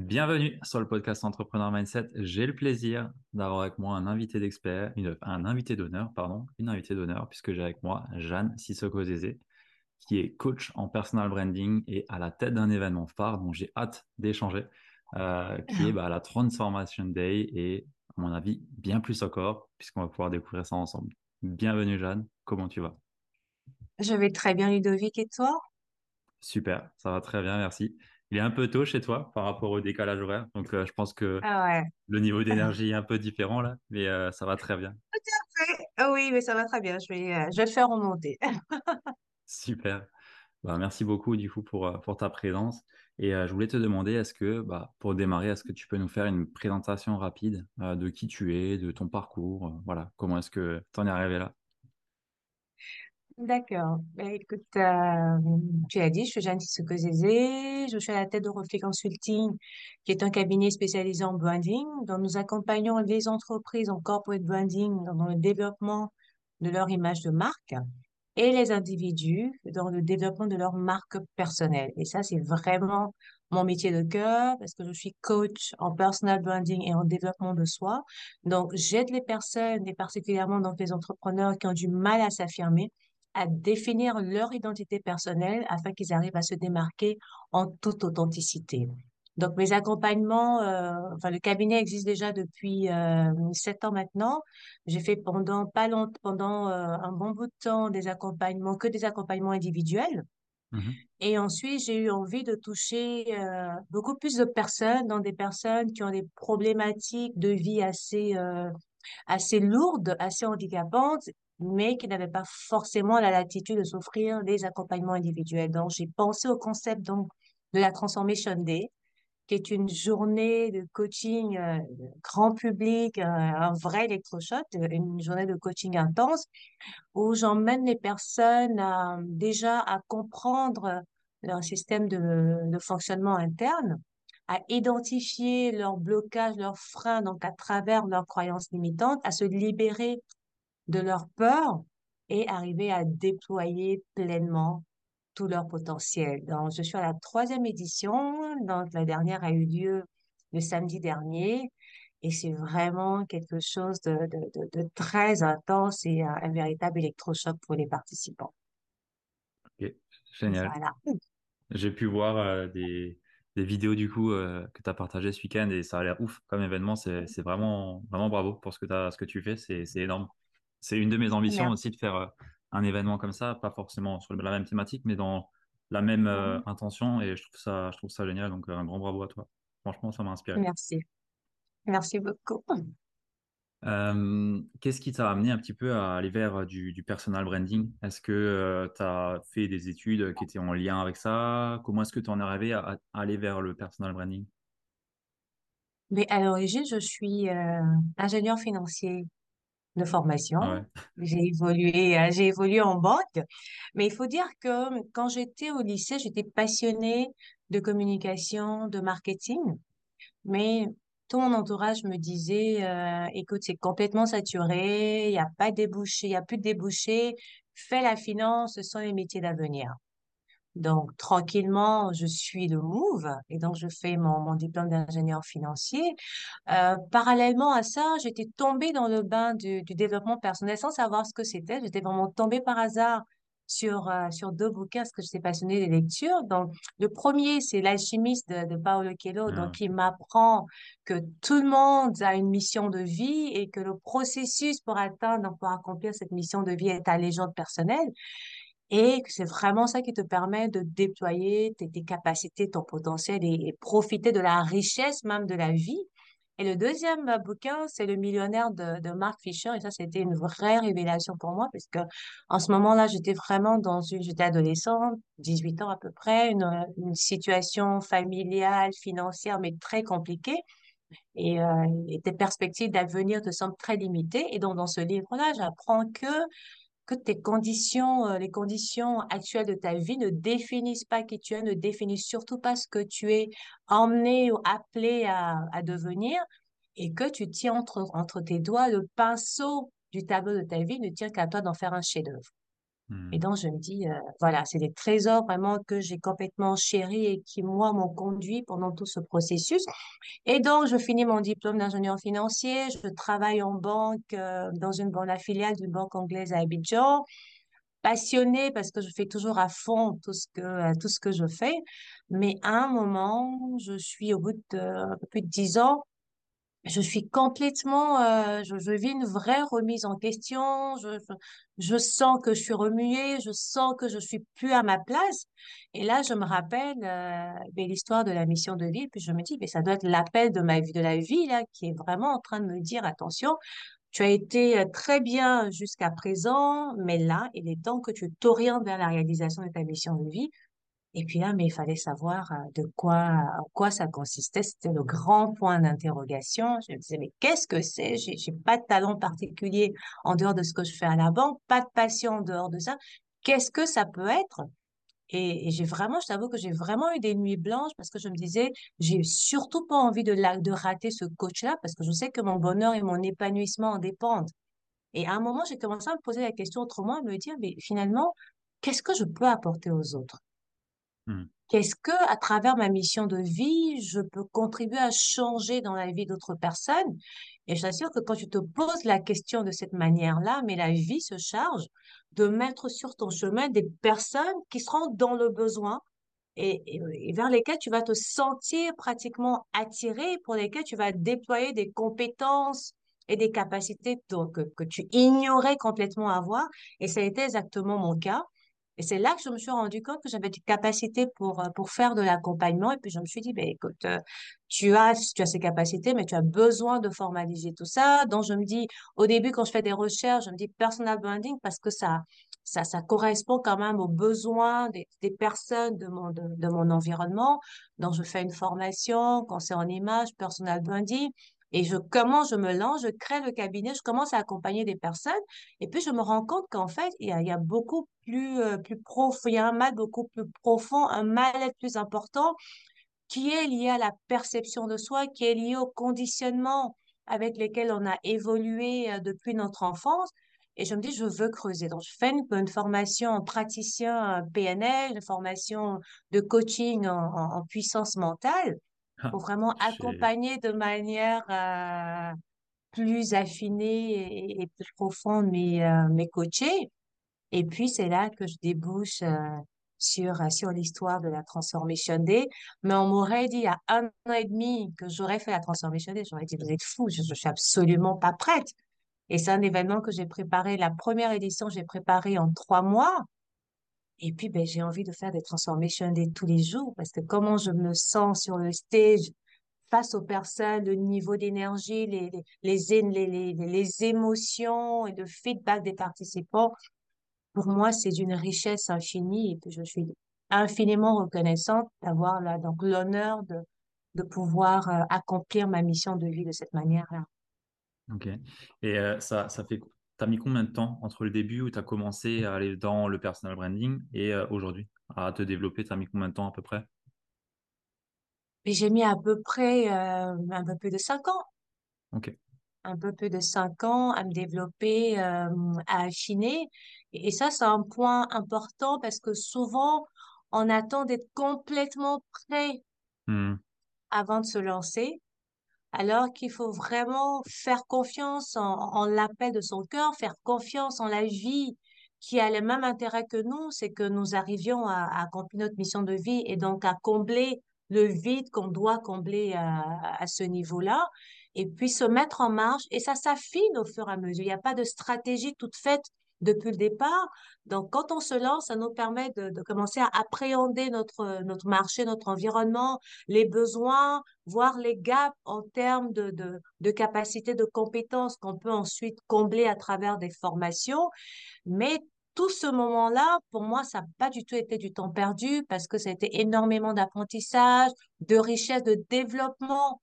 Bienvenue sur le podcast Entrepreneur Mindset. J'ai le plaisir d'avoir avec moi un invité d'expert, un invité d'honneur, pardon, une invitée d'honneur, puisque j'ai avec moi Jeanne Sissoko-Zézé, qui est coach en personal branding et à la tête d'un événement phare dont j'ai hâte d'échanger, euh, qui est bah, la Transformation Day et, à mon avis, bien plus encore, puisqu'on va pouvoir découvrir ça ensemble. Bienvenue Jeanne, comment tu vas? Je vais très bien Ludovic et toi? Super, ça va très bien, merci. Il est un peu tôt chez toi par rapport au décalage horaire, donc euh, je pense que Ah ouais. le niveau d'énergie est un peu différent là, mais euh, ça va très bien. Tout à fait. Ah oui, mais ça va très bien. Je vais, euh, je vais le faire remonter. Super. Bah, merci beaucoup du coup pour, pour ta présence. Et je voulais te demander, est-ce que, bah, pour démarrer, est-ce que tu peux nous faire une présentation rapide de qui tu es, de ton parcours, voilà, comment est-ce que tu en es arrivé là? D'accord. Ben, écoute, euh, tu as dit, je suis Jeanne Sissoko-Zézé, je suis à la tête de Reflet Consulting, qui est un cabinet spécialisé en branding, dont nous accompagnons les entreprises en corporate branding dans le développement de leur image de marque et les individus dans le développement de leur marque personnelle. Et ça, c'est vraiment mon métier de cœur parce que je suis coach en personal branding et en développement de soi. Donc, j'aide les personnes et particulièrement donc les entrepreneurs qui ont du mal à s'affirmer à définir leur identité personnelle afin qu'ils arrivent à se démarquer en toute authenticité. Donc, mes accompagnements, euh, enfin, le cabinet existe déjà depuis euh, sept ans maintenant. J'ai fait pendant pas longtemps, pendant euh, un bon bout de temps des accompagnements, que des accompagnements individuels. Mhm. Et ensuite, j'ai eu envie de toucher beaucoup plus de personnes, dans des personnes qui ont des problématiques de vie assez assez lourdes, assez handicapantes, mais qui n'avaient pas forcément la latitude de s'offrir des accompagnements individuels. Donc, j'ai pensé au concept donc de la Transformation Day, qui est une journée de coaching euh, grand public, euh, un vrai électrochoc, une journée de coaching intense, où j'emmène les personnes déjà à comprendre leur système de, de fonctionnement interne, à identifier leurs blocages, leurs freins, donc à travers leurs croyances limitantes, à se libérer de leurs peurs et arriver à déployer pleinement tout leur potentiel. Donc, je suis à la troisième édition, donc la dernière a eu lieu le samedi dernier, et c'est vraiment quelque chose de, de, de, de très intense et un, un véritable électrochoc pour les participants. Ok, génial. Voilà. J'ai pu voir euh, des, des vidéos du coup euh, que tu as partagées ce week-end et ça a l'air ouf comme événement. C'est, vraiment, vraiment bravo pour ce que, t'as, ce que tu fais. C'est énorme. C'est une de mes ambitions aussi de faire euh, un événement comme ça, pas forcément sur la même thématique, mais dans la même euh, intention et je trouve ça, je trouve ça génial. Donc un grand bravo à toi. Franchement, ça m'a inspiré. Merci. Merci beaucoup. Euh, qu'est-ce qui t'a amené un petit peu à aller vers du, du personal branding? Est-ce que tu as fait des études qui étaient en lien avec ça? Comment est-ce que tu en es arrivé à, à aller vers le personal branding? Mais à l'origine, je suis euh, ingénieur financier de Ah formation. ouais. J'ai évolué, euh, j'ai évolué en banque. Mais il faut dire que quand j'étais au lycée, j'étais passionnée de communication, de marketing. Mais tout mon entourage me disait, euh, écoute, c'est complètement saturé, il n'y a pas de débouché, il n'y a plus de débouché. Fais la finance, ce sont les métiers d'avenir. Donc, tranquillement, je suis le move et donc je fais mon, mon diplôme d'ingénieur financier. Euh, parallèlement à ça, j'étais tombée dans le bain du, du développement personnel sans savoir ce que c'était. J'étais vraiment tombée par hasard sur, euh, sur deux bouquins parce que j'étais passionnée des lectures. Donc, le premier, c'est L'alchimiste de, de Paolo Coelho, donc Ah, qui m'apprend que tout le monde a une mission de vie et que le processus pour atteindre, pour accomplir cette mission de vie est ta légende personnelle et que c'est vraiment ça qui te permet de déployer tes, capacités, ton potentiel et, profiter de la richesse même de la vie. Et le deuxième euh, bouquin, c'est Le millionnaire de, de Mark Fisher. Et ça, c'était une vraie révélation pour moi, parce que en ce moment-là, j'étais vraiment dans une, j'étais adolescente, 18 ans à peu près, une, une situation familiale, financière, mais très compliquée. Et, euh, et tes perspectives d'avenir te semblent très limitées. Et donc, dans ce livre-là, j'apprends que que tes conditions, euh, les conditions actuelles de ta vie ne définissent pas qui tu es, ne définissent surtout pas ce que tu es emmené ou appelé à, devenir et que tu tiens entre, entre tes doigts le pinceau du tableau de ta vie ne tient qu'à toi d'en faire un chef-d'œuvre. Et Hmm. donc, je me dis, euh, voilà, c'est des trésors vraiment que j'ai complètement chéris et qui, moi, m'ont conduit pendant tout ce processus. Et donc, je finis mon diplôme d'ingénieur financier. Je travaille en banque, euh, dans une banque, la filiale d'une banque anglaise à Abidjan passionnée parce que je fais toujours à fond tout ce que, euh, tout ce que je fais. Mais à un moment, je suis au bout de plus de dix ans, je suis complètement, euh, je, je vis une vraie remise en question. Je, je, je sens que je suis remuée, je sens que je suis plus à ma place. Et là, je me rappelle euh, ben, l'histoire de la mission de vie. Puis je me dis, mais ça doit être l'appel de ma vie, de la vie là, qui est vraiment en train de me dire, attention. Tu as été euh, très bien jusqu'à présent, mais là, il est temps que tu t'orientes vers la réalisation de ta mission de vie. Et puis là, mais il fallait savoir euh, de quoi, en quoi ça consistait. C'était le grand point d'interrogation. Je me disais, mais qu'est-ce que c'est? J'ai, j'ai pas de talent particulier en dehors de ce que je fais à la banque, pas de passion en dehors de ça. Qu'est-ce que ça peut être? Et, j'ai vraiment, je t'avoue que j'ai vraiment eu des nuits blanches parce que je me disais, j'ai surtout pas envie de, de rater ce coach-là parce que je sais que mon bonheur et mon épanouissement en dépendent. Et à un moment, j'ai commencé à me poser la question autrement et me dire, mais finalement, qu'est-ce que je peux apporter aux autres? Hmm. Qu'est-ce que, à travers ma mission de vie, je peux contribuer à changer dans la vie d'autres personnes? Et je t'assure que quand tu te poses la question de cette manière-là, mais la vie se charge de mettre sur ton chemin des personnes qui seront dans le besoin et, vers lesquelles tu vas te sentir pratiquement attiré, pour lesquelles tu vas déployer des compétences et des capacités que, que tu ignorais complètement avoir. Et ça a été exactement mon cas. Et c'est là que je me suis rendu compte que j'avais des capacités pour, euh, pour faire de l'accompagnement. Et puis, je me suis dit, ben, écoute, euh, tu as, tu as ces capacités, mais tu as besoin de formaliser tout ça. Donc, je me dis, au début, quand je fais des recherches, je me dis personal branding parce que ça, ça, correspond quand même aux besoins des, personnes de mon, de, mon environnement. Donc, je fais une formation, c'est en image, personal branding. Et je commence, je me lance, je crée le cabinet, je commence à accompagner des personnes. Et puis, je me rends compte qu'en fait, il y a, beaucoup plus, euh, plus profond, un mal beaucoup plus profond, un mal-être plus important qui est lié à la perception de soi, qui est lié au conditionnement avec lesquels on a évolué euh, depuis notre enfance. Et je me dis, je veux creuser. Donc, je fais une, une formation en praticien euh, PNL, une formation de coaching en puissance mentale Ah, pour vraiment accompagner de manière euh, plus affinée et, et plus profonde mes, euh, mes coachés. Et puis, c'est là que je débouche euh, sur, sur l'histoire de la Transformation Day. Mais on m'aurait dit il y a un an et demi que j'aurais fait la Transformation Day. J'aurais dit, vous êtes fous, je, je suis absolument pas prête. Et c'est un événement que j'ai préparé, la première édition, j'ai préparé en trois mois. Et puis, ben, j'ai envie de faire des Transformation Day tous les jours parce que comment je me sens sur le stage face aux personnes, le niveau d'énergie, les, les, les, les, les, émotions et le feedback des participants, pour moi, c'est d'une richesse infinie et puis je suis infiniment reconnaissante d'avoir l'honneur de, de pouvoir euh, accomplir ma mission de vie de cette manière-là. Ok. Et euh, ça, ça fait, t'as mis combien de temps entre le début où tu as commencé à aller dans le personal branding et euh, aujourd'hui? À te développer, t'as mis combien de temps à peu près? J'ai mis à peu près euh, un peu plus de cinq ans, Ok. un peu plus de cinq ans à me développer, euh, à affiner. Et, et ça, c'est un point important parce que souvent, on attend d'être complètement prêt Hmm. avant de se lancer. Alors qu'il faut vraiment faire confiance en, en l'appel de son cœur, faire confiance en la vie qui a le même intérêt que nous, c'est que nous arrivions à, accomplir notre mission de vie et donc à combler le vide qu'on doit combler à, à ce niveau-là, et puis se mettre en marche. Et ça s'affine au fur et à mesure. Il n'y a pas de stratégie toute faite depuis le départ. Donc, quand on se lance, ça nous permet de, commencer à appréhender notre, notre marché, notre environnement, les besoins, voir les gaps en termes de, de, de capacité, de compétences qu'on peut ensuite combler à travers des formations. Mais tout ce moment-là, pour moi, ça n'a pas du tout été du temps perdu parce que ça a été énormément d'apprentissage, de richesse, de développement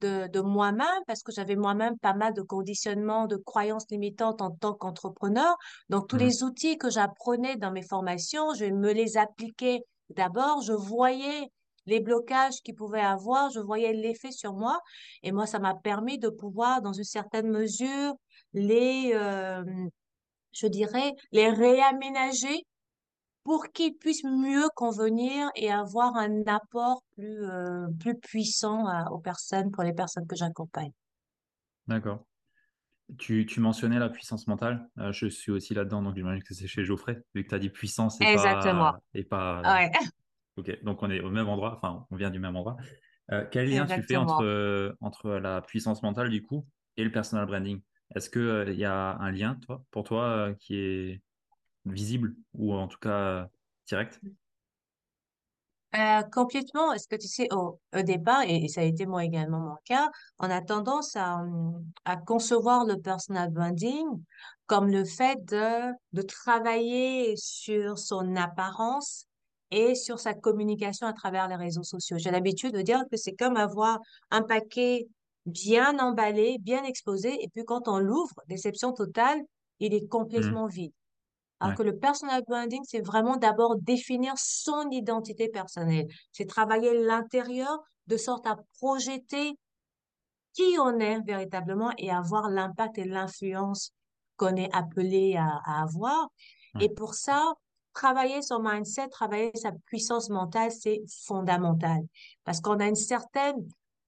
de, de moi-même parce que j'avais moi-même pas mal de conditionnements, de croyances limitantes en tant qu'entrepreneur. Donc, tous Hmm. les outils que j'apprenais dans mes formations, je me les appliquais d'abord. Je voyais les blocages qu'ils pouvaient avoir, je voyais l'effet sur moi. Et moi, ça m'a permis de pouvoir, dans une certaine mesure, les, euh, je dirais, les réaménager pour qu'ils puissent mieux convenir et avoir un apport plus, euh, plus puissant à- aux personnes, pour les personnes que j'accompagne. D'accord. Tu, tu mentionnais la puissance mentale. Euh, je suis aussi là-dedans, donc j'imagine que c'est chez Geoffrey, vu que tu as dit puissance et Exactement. pas, et pas. Ouais, Ok, donc on est au même endroit, enfin, on vient du même endroit. Euh, quel lien tu fais entre, euh, entre la puissance mentale, du coup, et le personal branding? Est-ce que, euh, il y a un lien, toi, pour toi, euh, qui est visible ou en tout cas direct? Euh, complètement. Est-ce que tu sais, au, au départ, et ça a été moi également mon cas, on a tendance à, à concevoir le personal branding comme le fait de, de travailler sur son apparence et sur sa communication à travers les réseaux sociaux. J'ai l'habitude de dire que c'est comme avoir un paquet bien emballé, bien exposé, et puis quand on l'ouvre, déception totale, il est Hmm, complètement vide. Alors ouais, que le personal branding, c'est vraiment d'abord définir son identité personnelle. C'est travailler l'intérieur de sorte à projeter qui on est véritablement et avoir l'impact et l'influence qu'on est appelé à, à avoir. ouais, Et pour ça, travailler son mindset, travailler sa puissance mentale, c'est fondamental. Parce qu'on a une certaine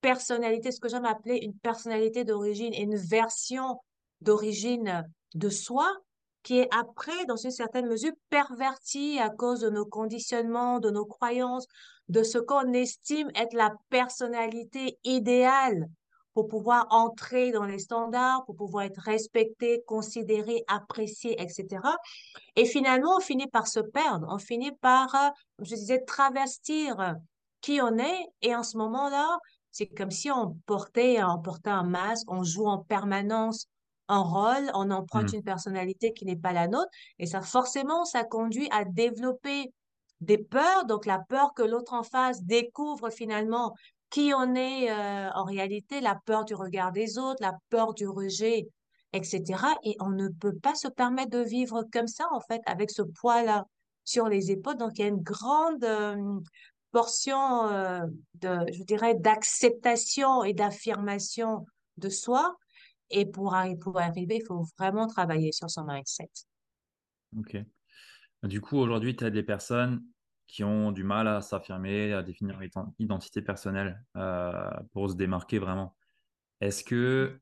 personnalité, ce que j'aime appeler une personnalité d'origine, une version d'origine de soi qui est après, dans une certaine mesure, pervertie à cause de nos conditionnements, de nos croyances, de ce qu'on estime être la personnalité idéale pour pouvoir entrer dans les standards, pour pouvoir être respecté, considéré, apprécié, etc. Et finalement, on finit par se perdre, on finit par, euh, je disais, travestir qui on est. Et en ce moment-là, c'est comme si on portait, on portait un masque, on joue en permanence un rôle, on emprunte hmm, une personnalité qui n'est pas la nôtre. Et ça, forcément, ça conduit à développer des peurs. Donc, la peur que l'autre en face découvre finalement qui on est euh, en réalité, la peur du regard des autres, la peur du rejet, etc. Et on ne peut pas se permettre de vivre comme ça, en fait, avec ce poids-là sur les épaules. Donc, il y a une grande euh, portion euh, de, je dirais, d'acceptation et d'affirmation de soi. Et pour, pour arriver, il faut vraiment travailler sur son mindset. ok. Du coup, aujourd'hui, tu as des personnes qui ont du mal à s'affirmer, à définir leur ident- identité personnelle euh, pour se démarquer vraiment. Est-ce que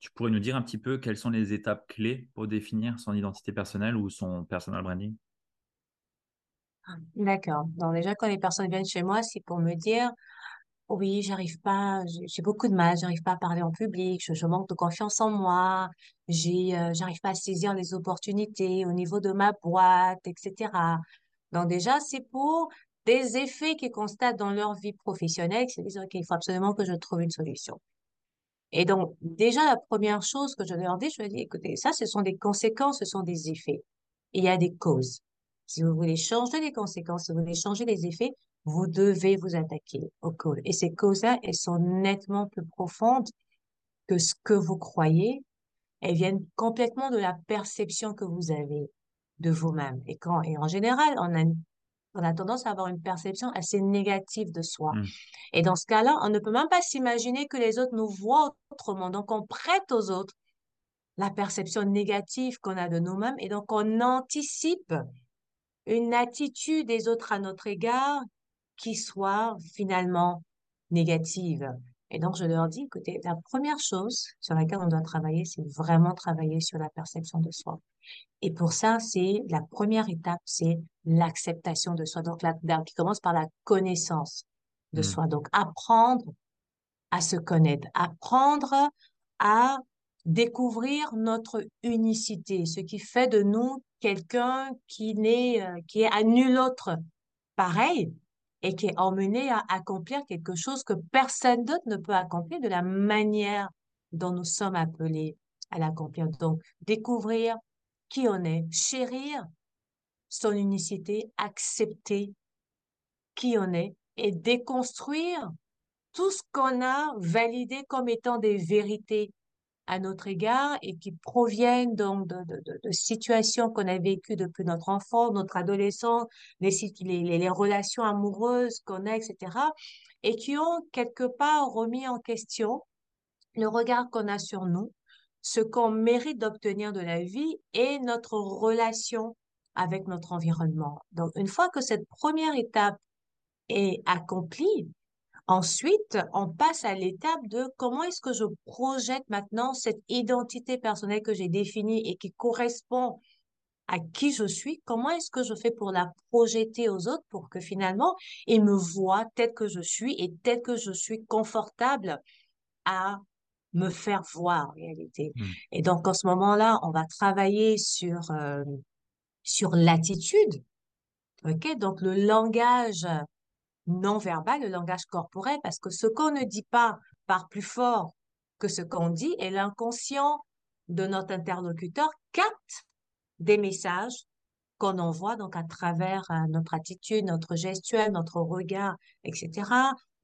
tu pourrais nous dire un petit peu quelles sont les étapes clés pour définir son identité personnelle ou son personal branding? D'accord. Donc, déjà, quand les personnes viennent chez moi, c'est pour me dire, Oui, j'arrive pas, j'ai beaucoup de mal, j'arrive pas à parler en public, je, manque de confiance en moi, j'ai, euh, j'arrive pas à saisir les opportunités au niveau de ma boîte, etc. Donc déjà, c'est pour des effets qu'ils constatent dans leur vie professionnelle, qui se disent, OK, il faut absolument que je trouve une solution. Et donc, déjà, la première chose que je leur dis, je leur dis, écoutez, ça, ce sont des conséquences, ce sont des effets. Et il y a des causes. Si vous voulez changer les conséquences, si vous voulez changer les effets, vous devez vous attaquer aux causes. Et ces causes-là, elles sont nettement plus profondes que ce que vous croyez. Elles viennent complètement de la perception que vous avez de vous-même. Et quand, et en général, on a, on a tendance à avoir une perception assez négative de soi. Hmm, Et dans ce cas-là, on ne peut même pas s'imaginer que les autres nous voient autrement. Donc, on prête aux autres la perception négative qu'on a de nous-mêmes et donc on anticipe une attitude des autres à notre égard qui soit finalement négative. Et donc, je leur dis, écoutez, la première chose sur laquelle on doit travailler, c'est vraiment travailler sur la perception de soi. Et pour ça, c'est la première étape, c'est l'acceptation de soi. Donc, la, la- qui commence par la connaissance de hmm, soi. Donc, apprendre à se connaître, apprendre à découvrir notre unicité, ce qui fait de nous quelqu'un qui n'est, euh, qui est à nul autre pareil et qui est emmené à accomplir quelque chose que personne d'autre ne peut accomplir de la manière dont nous sommes appelés à l'accomplir. Donc, découvrir qui on est, chérir son unicité, accepter qui on est et déconstruire tout ce qu'on a validé comme étant des vérités à notre égard et qui proviennent donc de, situations qu'on a vécues depuis notre enfance, notre adolescence, les, les, les relations amoureuses qu'on a, etc. Et qui ont quelque part remis en question le regard qu'on a sur nous, ce qu'on mérite d'obtenir de la vie et notre relation avec notre environnement. Donc, une fois que cette première étape est accomplie, ensuite, on passe à l'étape de comment est-ce que je projette maintenant cette identité personnelle que j'ai définie et qui correspond à qui je suis, comment est-ce que je fais pour la projeter aux autres pour que finalement, ils me voient tel que je suis et tel que je suis confortable à me faire voir en réalité. Mmh. Et donc, en ce moment-là, on va travailler sur, euh, sur l'attitude. OK? Donc, le langage non verbal, le langage corporel, parce que ce qu'on ne dit pas part plus fort que ce qu'on dit et l'inconscient de notre interlocuteur capte des messages qu'on envoie donc à travers euh, notre attitude, notre gestuelle, notre regard, etc.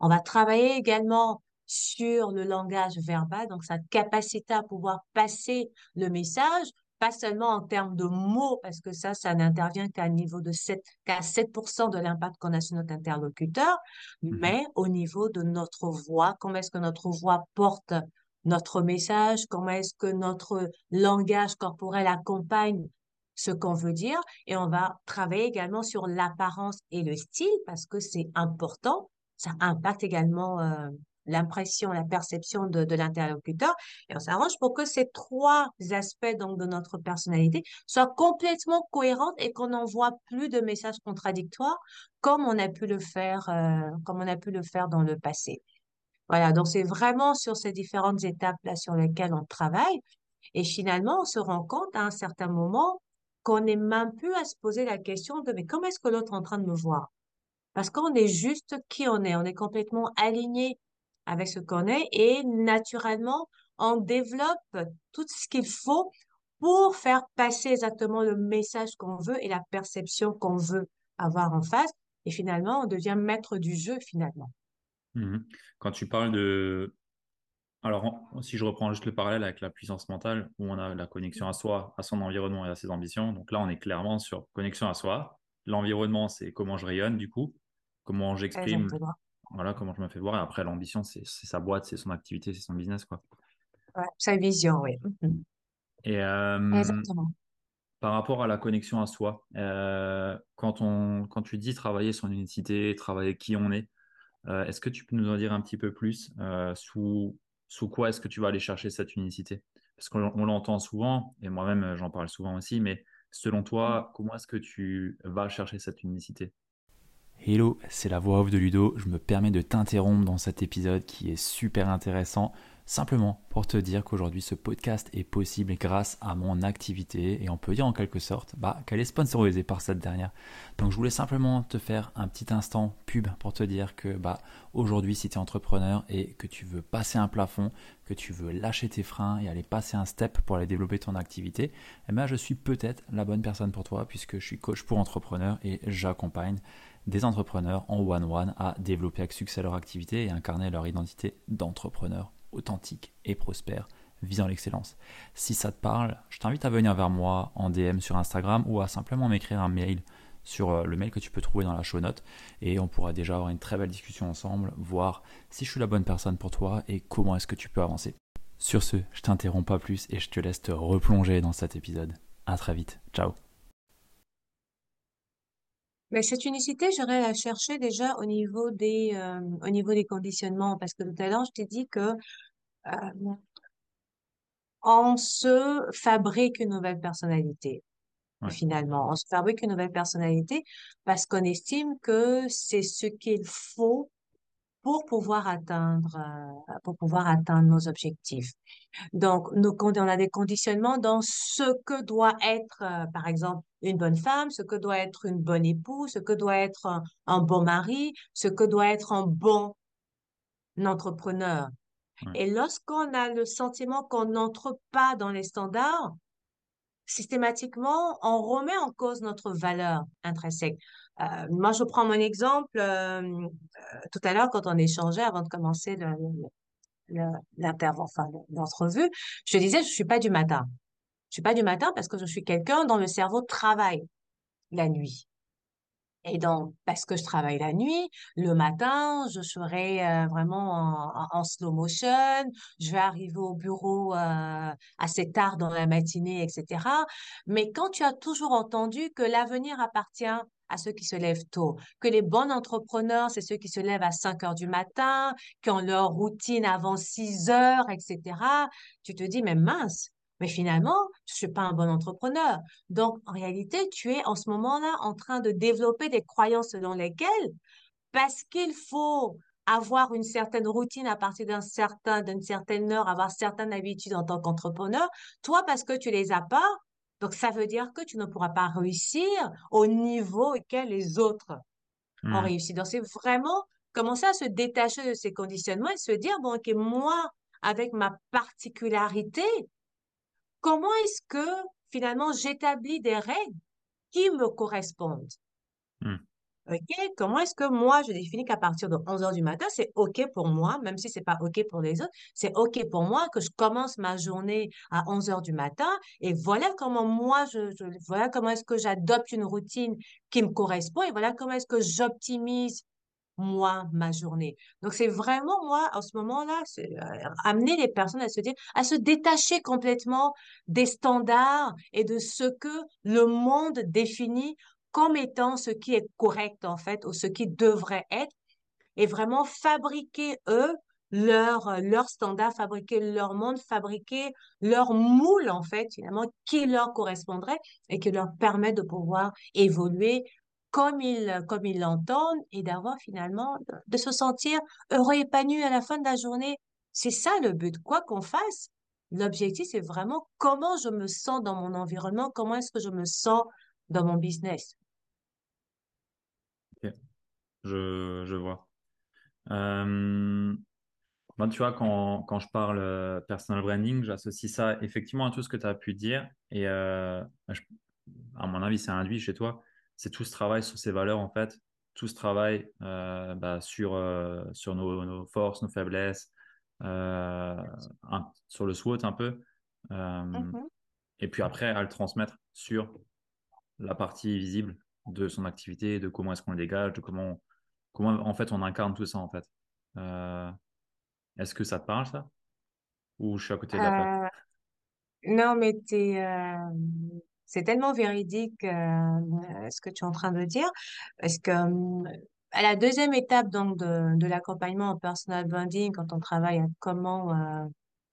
On va travailler également sur le langage verbal, donc sa capacité à pouvoir passer le message, pas seulement en termes de mots, parce que ça, ça n'intervient qu'à niveau de 7, qu'à 7% de l'impact qu'on a sur notre interlocuteur, mmh mais au niveau de notre voix, comment est-ce que notre voix porte notre message, comment est-ce que notre langage corporel accompagne ce qu'on veut dire, et on va travailler également sur l'apparence et le style, parce que c'est important, ça impacte également euh, l'impression, la perception de, l'interlocuteur. Et on s'arrange pour que ces trois aspects donc de notre personnalité soient complètement cohérents et qu'on n'envoie plus de messages contradictoires comme on a pu le faire, euh, comme on a pu le faire dans le passé. Voilà, donc c'est vraiment sur ces différentes étapes-là sur lesquelles on travaille. Et finalement, on se rend compte à un certain moment qu'on n'est même plus à se poser la question de mais comment est-ce que l'autre est en train de me voir? Parce qu'on est juste qui on est, on est complètement aligné avec ce qu'on est et naturellement, on développe tout ce qu'il faut pour faire passer exactement le message qu'on veut et la perception qu'on veut avoir en face. Et finalement, on devient maître du jeu finalement. Mmh Quand tu parles de... Alors, si je reprends juste le parallèle avec la puissance mentale, où on a la connexion à soi, à son environnement et à ses ambitions, donc là, on est clairement sur connexion à soi. L'environnement, c'est comment je rayonne, du coup, comment j'exprime voilà comment je me fais voir. Et après, l'ambition, c'est sa boîte, c'est son activité, c'est son business, quoi. Ouais, sa vision, oui. Mhm. Et Exactement. par rapport à la connexion à soi, euh, quand, on, quand tu dis travailler son unicité, travailler qui on est, euh, est-ce que tu peux nous en dire un petit peu plus euh, sous, sous quoi est-ce que tu vas aller chercher cette unicité? Parce qu'on l'entend souvent, et moi-même j'en parle souvent aussi, mais selon toi, comment est-ce que tu vas chercher cette unicité? Hello, c'est la voix off de Ludo. Je me permets de t'interrompre dans cet épisode qui est super intéressant, simplement pour te dire qu'aujourd'hui ce podcast est possible grâce à mon activité et on peut dire en quelque sorte bah, qu'elle est sponsorisée par cette dernière. Donc je voulais simplement te faire un petit instant pub pour te dire que bah, aujourd'hui si tu es entrepreneur et que tu veux passer un plafond, que tu veux lâcher tes freins et aller passer un step pour aller développer ton activité, eh ben, je suis peut-être la bonne personne pour toi puisque je suis coach pour entrepreneurs et j'accompagne des entrepreneurs en one-one à développer avec succès leur activité et incarner leur identité d'entrepreneur authentique et prospère visant l'excellence. Si ça te parle, je t'invite à venir vers moi en DM sur Instagram ou à simplement m'écrire un mail sur euh, le mail que tu peux trouver dans la show note et on pourra déjà avoir une très belle discussion ensemble, voir si je suis la bonne personne pour toi et comment est-ce que tu peux avancer. Sur ce, je t'interromps pas plus et je te laisse te replonger dans cet épisode. À très vite. Ciao. Mais cette unicité, j'aurais la chercher déjà au niveau des, euh, au niveau des conditionnements, parce que tout à l'heure, je t'ai dit que euh, on se fabrique une nouvelle personnalité. Finalement, on se fabrique une nouvelle personnalité parce qu'on estime que c'est ce qu'il faut pour pouvoir atteindre, euh, pour pouvoir atteindre nos objectifs. Donc, nous, on a des conditionnements dans ce que doit être, euh, par exemple, une bonne femme, ce que doit être une bonne épouse, ce que doit être un, un bon mari, ce que doit être un bon entrepreneur. Et lorsqu'on a le sentiment qu'on n'entre pas dans les standards, systématiquement, on remet en cause notre valeur intrinsèque. Euh, moi, je prends mon exemple euh, euh, tout à l'heure quand on échangeait avant de commencer l'entrevue. Je disais, je suis pas du matin. Je suis pas du matin parce que je suis quelqu'un dont le cerveau travaille la nuit. Et donc, parce que je travaille la nuit, le matin, je serai euh, vraiment en, slow motion. Je vais arriver au bureau assez tard dans la matinée, etc. Mais quand tu as toujours entendu que l'avenir appartient à ceux qui se lèvent tôt, que les bons entrepreneurs, c'est ceux qui se lèvent à 5 heures du matin, qui ont leur routine avant 6 heures, etc., tu te dis, mais mince, mais finalement, je suis pas un bon entrepreneur. Donc, en réalité, tu es en ce moment-là en train de développer des croyances selon lesquelles, parce qu'il faut avoir une certaine routine à partir d'un certain, d'une certaine heure, avoir certaines habitudes en tant qu'entrepreneur, toi, parce que tu les as pas, donc ça veut dire que tu ne pourras pas réussir au niveau auquel les autres ont hmm. réussi. Donc, c'est vraiment commencer à se détacher de ces conditionnements et se dire, bon, ok, moi, avec ma particularité, comment est-ce que finalement j'établis des règles qui me correspondent? Hmm. OK? Comment est-ce que moi, je définis qu'à partir de 11 heures du matin, c'est OK pour moi, même si c'est pas OK pour les autres, c'est OK pour moi que je commence ma journée à 11 heures du matin et voilà comment moi, je, voilà comment est-ce que j'adopte une routine qui me correspond et voilà comment est-ce que j'optimise moi, ma journée. Donc, c'est vraiment, moi, en ce moment-là, euh, amener les personnes à se dire, à se détacher complètement des standards et de ce que le monde définit comme étant ce qui est correct, en fait, ou ce qui devrait être, et vraiment fabriquer, eux, leur, leur standard, fabriquer leur monde, fabriquer leur moule, en fait, finalement, qui leur correspondrait et qui leur permet de pouvoir évoluer comme ils, comme ils l'entendent et d'avoir finalement, de, se sentir heureux, épanoui à la fin de la journée. C'est ça le but, quoi qu'on fasse. L'objectif, c'est vraiment comment je me sens dans mon environnement, comment est-ce que je me sens dans mon business. Je, je vois. Euh, moi, tu vois, quand, quand je parle euh, personal branding, j'associe ça effectivement à tout ce que tu as pu dire. Et euh, à mon avis, c'est induit chez toi c'est tout ce travail sur ces valeurs, en fait, tout ce travail euh, bah, sur, sur nos, forces, nos faiblesses, sur le SWOT un peu. Mm-hmm. Et puis après, à le transmettre sur la partie visible de son activité, de comment est-ce qu'on le dégage, de comment, comment en fait on incarne tout ça en fait. est-ce que ça te parle ça? Ou je suis à côté de la plaque? Non, mais t'es, c'est tellement véridique euh, ce que tu es en train de dire, parce que à la deuxième étape donc de, de l'accompagnement en personal branding, quand on travaille à comment euh,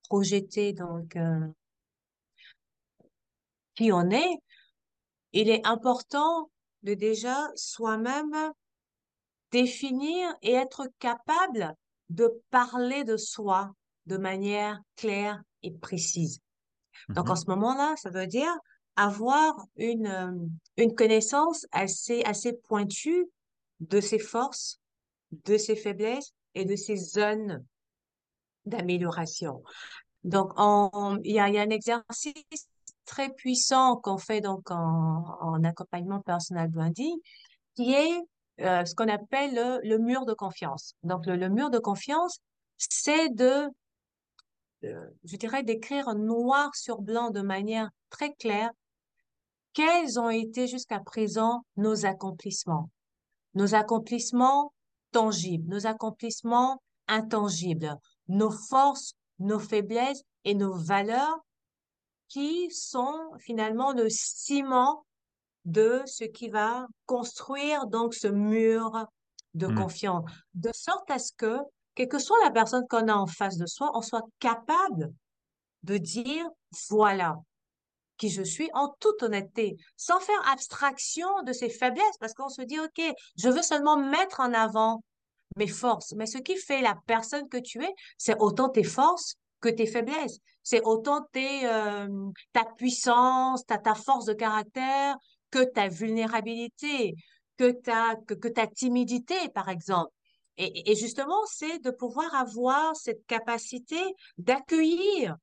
projeter donc euh, qui on est, il est important de déjà soi-même définir et être capable de parler de soi de manière claire et précise. Donc en mm-hmm. ce moment-là, ça veut dire avoir une, euh, une connaissance assez, assez pointue de ses forces, de ses faiblesses et de ses zones d'amélioration. Donc, il y a, y a un exercice très puissant qu'on fait donc en, en accompagnement personnel branding, qui est euh, ce qu'on appelle le, mur de confiance. Donc, le, le mur de confiance, c'est de, euh, je dirais, d'écrire noir sur blanc de manière très claire quels ont été jusqu'à présent nos accomplissements, nos accomplissements tangibles, nos accomplissements intangibles, nos forces, nos faiblesses et nos valeurs qui sont finalement le ciment de ce qui va construire donc ce mur de mmh. confiance, de sorte à ce que, quelle que soit la personne qu'on a en face de soi, on soit capable de dire, voilà, qui je suis en toute honnêteté, sans faire abstraction de ses faiblesses, parce qu'on se dit, OK, je veux seulement mettre en avant mes forces. Mais ce qui fait la personne que tu es, c'est autant tes forces que tes faiblesses. C'est autant tes, euh, ta puissance, ta, ta force de caractère que ta vulnérabilité, que ta, que, que ta timidité, par exemple. Et, et justement, c'est de pouvoir avoir cette capacité d'accueillir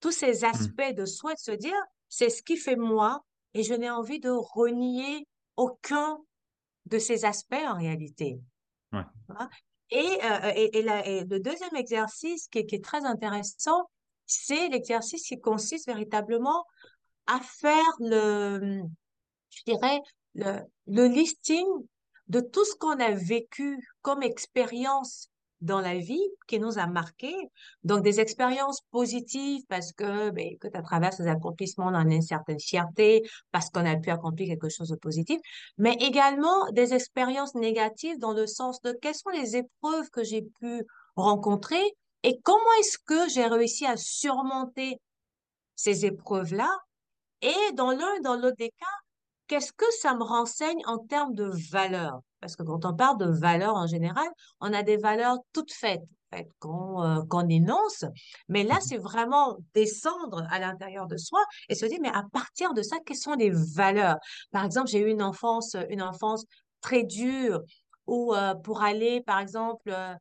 tous ces Hmm. aspects de soi, de se dire, c'est ce qui fait moi, et je n'ai envie de renier aucun de ces aspects en réalité. Ouais. Et, euh, et, et, la- et le deuxième exercice qui est, qui est très intéressant, c'est l'exercice qui consiste véritablement à faire le, je dirais, le, listing de tout ce qu'on a vécu comme expérience dans la vie qui nous a marqué. Donc, des expériences positives parce que, ben, que tu traversé des accomplissements dans une certaine fierté, parce qu'on a pu accomplir quelque chose de positif, mais également des expériences négatives dans le sens de quelles sont les épreuves que j'ai pu rencontrer et comment est-ce que j'ai réussi à surmonter ces épreuves-là. Et dans l'un dans l'autre des cas, qu'est-ce que ça me renseigne en termes de valeurs? Parce que quand on parle de valeurs en général, on a des valeurs toutes faites, en fait, qu'on euh, énonce. Mais là, c'est vraiment descendre à l'intérieur de soi et se dire, mais à partir de ça, quelles sont les valeurs? Par exemple, j'ai eu une enfance, une enfance très dure où euh, pour aller, par exemple, euh,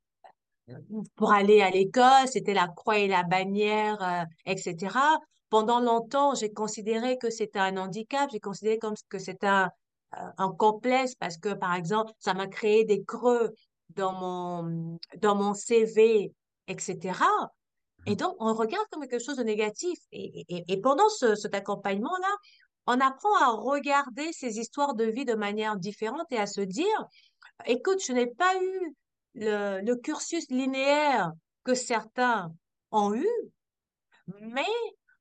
pour aller à l'école, c'était la croix et la bannière, euh, etc. Pendant longtemps, j'ai considéré que c'était un handicap, j'ai considéré comme que c'était un, euh, un complexe parce que, par exemple, ça m'a créé des creux dans mon, dans mon CV, etc. Et donc, on regarde comme quelque chose de négatif. Et, et, et pendant ce, cet accompagnement-là, on apprend à regarder ces histoires de vie de manière différente et à se dire, Écoute, je n'ai pas eu le, le cursus linéaire que certains ont eu, mais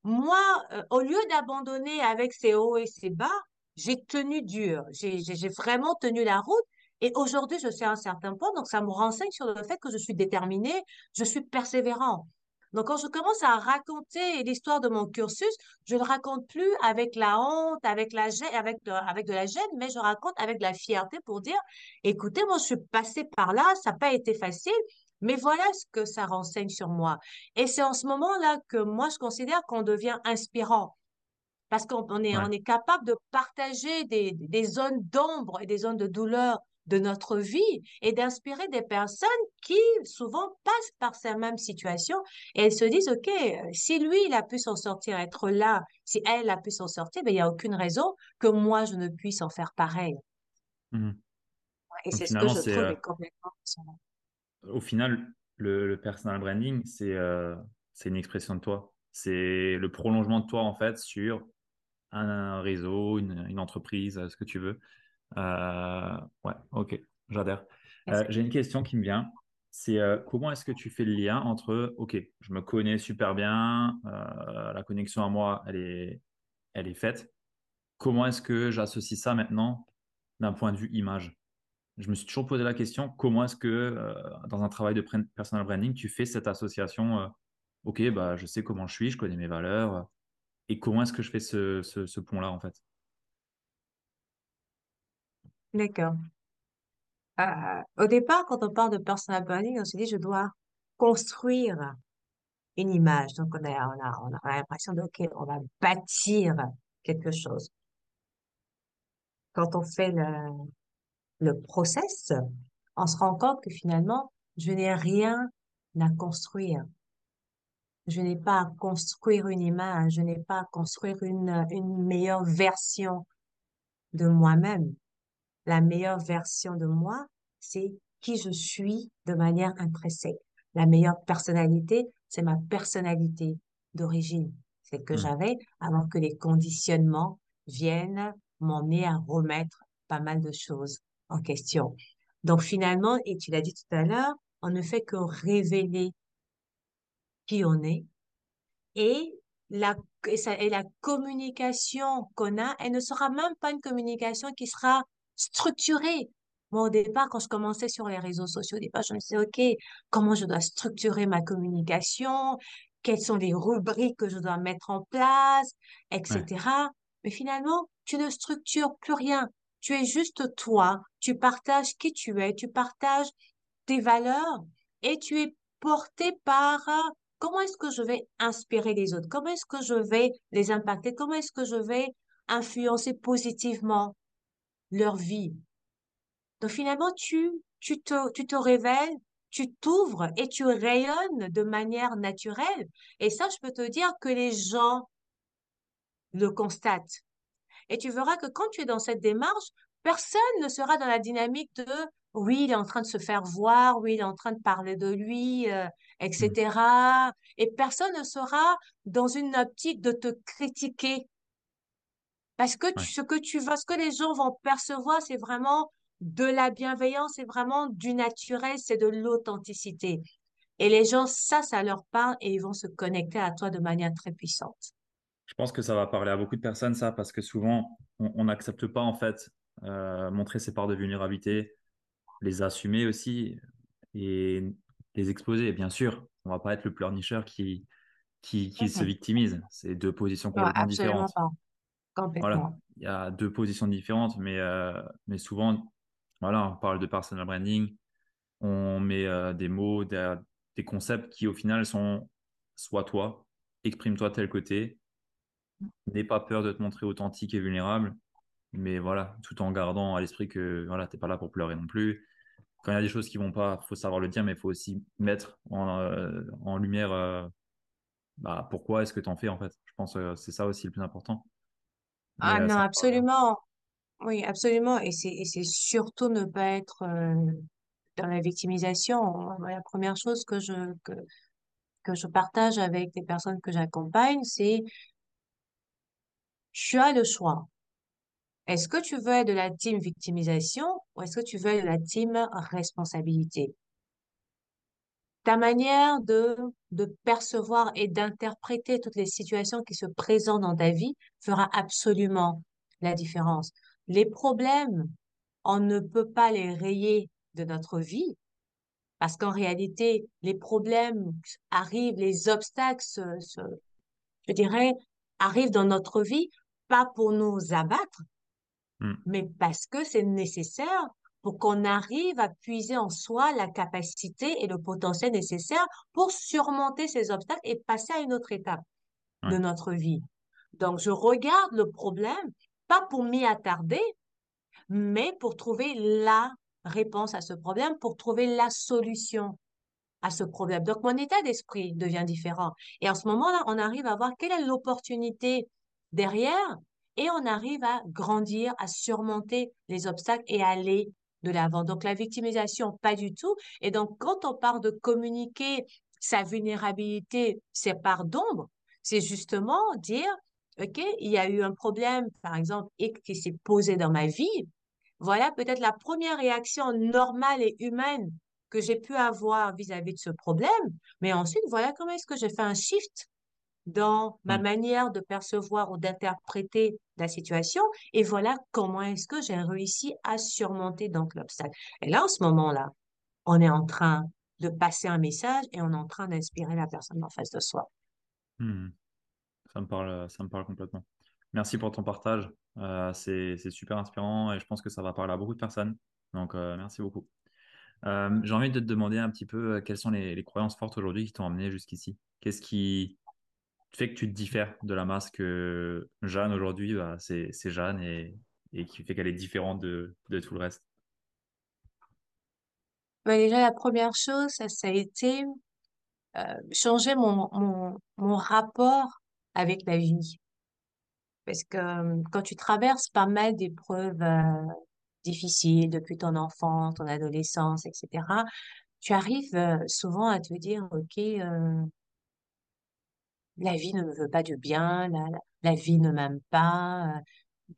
moi, euh, au lieu d'abandonner avec ses hauts et ses bas, j'ai tenu dur. J'ai, vraiment tenu la route. Et aujourd'hui, je suis à un certain point, donc ça me renseigne sur le fait que je suis déterminée, je suis persévérant. Donc, quand je commence à raconter l'histoire de mon cursus, je ne raconte plus avec la honte, avec la avec de, avec de la gêne, mais je raconte avec de la fierté pour dire, écoutez, moi, je suis passée par là, ça n'a pas été facile, mais voilà ce que ça renseigne sur moi. Et c'est en ce moment-là que moi, je considère qu'on devient inspirant parce qu'on on est, Ouais. on est capable de partager des, des zones d'ombre et des zones de douleur de notre vie et d'inspirer des personnes qui souvent passent par ces mêmes situations et elles se disent, OK, si lui, il a pu s'en sortir, être là, si elle a pu s'en sortir, ben, il n'y a aucune raison que moi, je ne puisse en faire pareil. Mhm. Et c'est ce que je trouve euh, complètement. Au final le, le personal branding, c'est euh, c'est une expression de toi. C'est le prolongement de toi en fait sur un, un réseau, une, une entreprise, euh, ce que tu veux. Euh, ouais, ok, j'adhère. Euh, j'ai une question qui me vient. C'est comment est-ce que tu fais le lien entre, ok, je me connais super bien, la connexion à moi, elle est, elle est faite. Comment est-ce que j'associe ça maintenant d'un point de vue image? Je me suis toujours posé la question, comment est-ce que euh, dans un travail de personal branding, tu fais cette association, euh, ok, bah, je sais comment je suis, je connais mes valeurs, euh, et comment est-ce que je fais ce, ce, pont-là en fait? D'accord. Au départ, quand on parle de personal branding, on se dit, je dois construire une image. Donc, on a, on a, on a l'impression de, OK, on va bâtir quelque chose. Quand on fait le, le process, on se rend compte que finalement, je n'ai rien à construire. Je n'ai pas à construire une image, je n'ai pas à construire une, une meilleure version de moi-même. La meilleure version de moi, c'est qui je suis de manière intrinsèque. La meilleure personnalité, c'est ma personnalité d'origine. C'est que Hmm. j'avais avant que les conditionnements viennent m'emmener à remettre pas mal de choses en question. Donc finalement, et tu l'as dit tout à l'heure, on ne fait que révéler qui on est et la, et, ça- et la communication qu'on a, elle ne sera même pas une communication qui sera structurée. Moi, au départ, quand je commençais sur les réseaux sociaux, au départ, je me disais, OK, comment je dois structurer ma communication? Quelles sont les rubriques que je dois mettre en place, Ouais. etc. Mais finalement, tu ne structures plus rien. Tu es juste toi. Tu partages qui tu es. Tu partages tes valeurs et tu es porté par euh, comment est-ce que je vais inspirer les autres, comment est-ce que je vais les impacter, comment est-ce que je vais influencer positivement leur vie? Donc finalement, tu, te, tu te révèles, tu t'ouvres et tu rayonnes de manière naturelle. Et ça, je peux te dire que les gens le constatent. Et tu verras que quand tu es dans cette démarche, personne ne sera dans la dynamique de oui, il est en train de se faire voir, oui, il est en train de parler de lui, euh, etc. Et personne ne sera dans une optique de te critiquer. Parce que Ouais. ce que tu vas, ce que les gens vont percevoir, c'est vraiment de la bienveillance, c'est vraiment du naturel, c'est de l'authenticité. Et les gens, ça, ça leur parle et ils vont se connecter à toi de manière très puissante. Je pense que ça va parler à beaucoup de personnes, ça, parce que souvent, on n'accepte pas, en fait, euh, montrer ses parts de vulnérabilité, les assumer aussi et les exposer. Bien sûr, on va pas être le pleurnicheur qui, qui, qui se victimise. C'est deux positions complètement différentes. pas. Voilà, il y a deux positions différentes, mais, euh, mais souvent, voilà, on parle de personal branding, on met euh, des mots, des, des concepts qui, au final, sont soit toi, exprime-toi tel côté, n'aie pas peur de te montrer authentique et vulnérable, mais voilà, tout en gardant à l'esprit que voilà, t'es pas là pour pleurer non plus. Quand il y a des choses qui vont pas, faut savoir le dire, mais il faut aussi mettre en, euh, en lumière euh, bah, pourquoi est-ce que tu en fais en fait. Je pense que c'est ça aussi le plus important. Mais Ah euh, non, absolument. Oui, absolument. Et c'est, surtout ne pas être euh, dans la victimisation. La première chose que je, que, que je partage avec les personnes que j'accompagne, c'est tu as le choix. Est-ce que tu veux être de la team victimisation ou est-ce que tu veux être de la team responsabilité? Ta manière de, de percevoir et d'interpréter toutes les situations qui se présentent dans ta vie fera absolument la différence. Les problèmes, on ne peut pas les rayer de notre vie parce qu'en réalité, les problèmes arrivent, les obstacles, je dirais, arrivent dans notre vie pas pour nous abattre, Hmm, mais parce que c'est nécessaire pour qu'on arrive à puiser en soi la capacité et le potentiel nécessaire pour surmonter ces obstacles et passer à une autre étape de notre vie. Donc, je regarde le problème, pas pour m'y attarder, mais pour trouver la réponse à ce problème, pour trouver la solution à ce problème. Donc, mon état d'esprit devient différent. Et en ce moment-là, on arrive à voir quelle est l'opportunité derrière et on arrive à grandir, à surmonter les obstacles et aller de l'avant. Donc, la victimisation, pas du tout. Et donc, quand on parle de communiquer sa vulnérabilité, ses parts d'ombre, c'est justement dire, OK, il y a eu un problème, par exemple, X qui s'est posé dans ma vie. Voilà peut-être la première réaction normale et humaine que j'ai pu avoir vis-à-vis de ce problème. Mais ensuite, voilà comment est-ce que j'ai fait un shift dans ma Ouais. manière de percevoir ou d'interpréter la situation. Et voilà comment est-ce que j'ai réussi à surmonter donc l'obstacle. Et là, en ce moment-là, on est en train de passer un message et on est en train d'inspirer la personne en face de soi. Hmm. Ça me parle, ça me parle complètement. Merci pour ton partage. Euh, c'est, super inspirant et je pense que ça va parler à beaucoup de personnes. Donc, euh, merci beaucoup. Euh, j'ai envie de te demander un petit peu quelles sont les, les croyances fortes aujourd'hui qui t'ont amené jusqu'ici? Qu'est-ce qui fait que tu te diffères de la masse que Jeanne aujourd'hui, bah, c'est, Jeanne et, qui fait qu'elle est différente de, tout le reste. Ben, déjà, la première chose, ça, a été euh, changer mon, mon, mon rapport avec la vie. Parce que euh, quand tu traverses pas mal d'épreuves euh, difficiles depuis ton enfance, ton adolescence, etc., tu arrives souvent à te dire, OK, la vie ne me veut pas du bien, la, vie ne m'aime pas, euh,